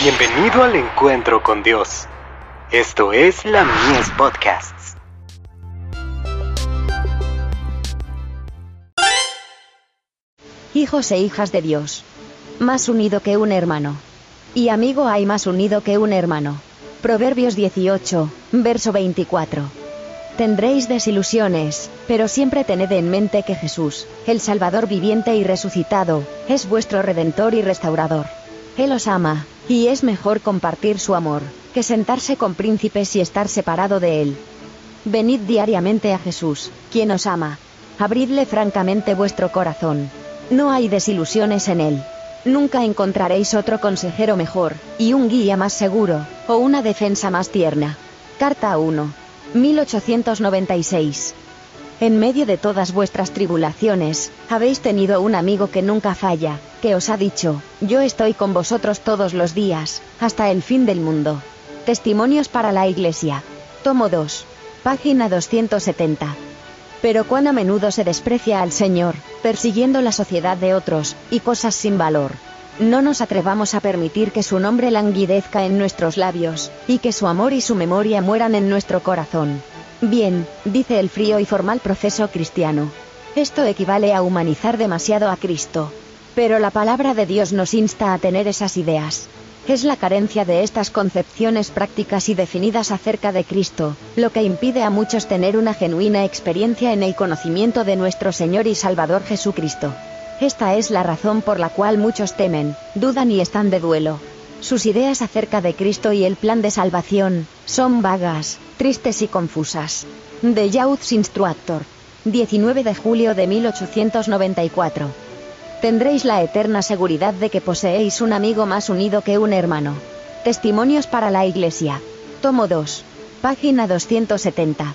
Bienvenido al encuentro con Dios. Esto es la Mies Podcasts. Hijos e hijas de Dios. Más unido que un hermano. Y amigo hay más unido que un hermano. Proverbios 18, verso 24. Tendréis desilusiones, pero siempre tened en mente que Jesús, el Salvador viviente y resucitado, es vuestro Redentor y Restaurador. Él os ama, y es mejor compartir su amor, que sentarse con príncipes y estar separado de Él. Venid diariamente a Jesús, quien os ama. Abridle francamente vuestro corazón. No hay desilusiones en Él. Nunca encontraréis otro consejero mejor, y un guía más seguro, o una defensa más tierna. Carta 1. 1896. En medio de todas vuestras tribulaciones, habéis tenido un amigo que nunca falla, que os ha dicho, yo estoy con vosotros todos los días, hasta el fin del mundo. Testimonios para la Iglesia. Tomo 2. Página 270. Pero cuán a menudo se desprecia al Señor, persiguiendo la sociedad de otros, y cosas sin valor. No nos atrevamos a permitir que su nombre languidezca en nuestros labios, y que su amor y su memoria mueran en nuestro corazón. Bien, dice el frío y formal proceso cristiano. Esto equivale a humanizar demasiado a Cristo. Pero la palabra de Dios nos insta a tener esas ideas. Es la carencia de estas concepciones prácticas y definidas acerca de Cristo, lo que impide a muchos tener una genuina experiencia en el conocimiento de nuestro Señor y Salvador Jesucristo. Esta es la razón por la cual muchos temen, dudan y están de duelo. Sus ideas acerca de Cristo y el plan de salvación son vagas, tristes y confusas. The Youth Instructor. 19 de julio de 1894. Tendréis la eterna seguridad de que poseéis un amigo más unido que un hermano. Testimonios para la Iglesia. Tomo 2. Página 270.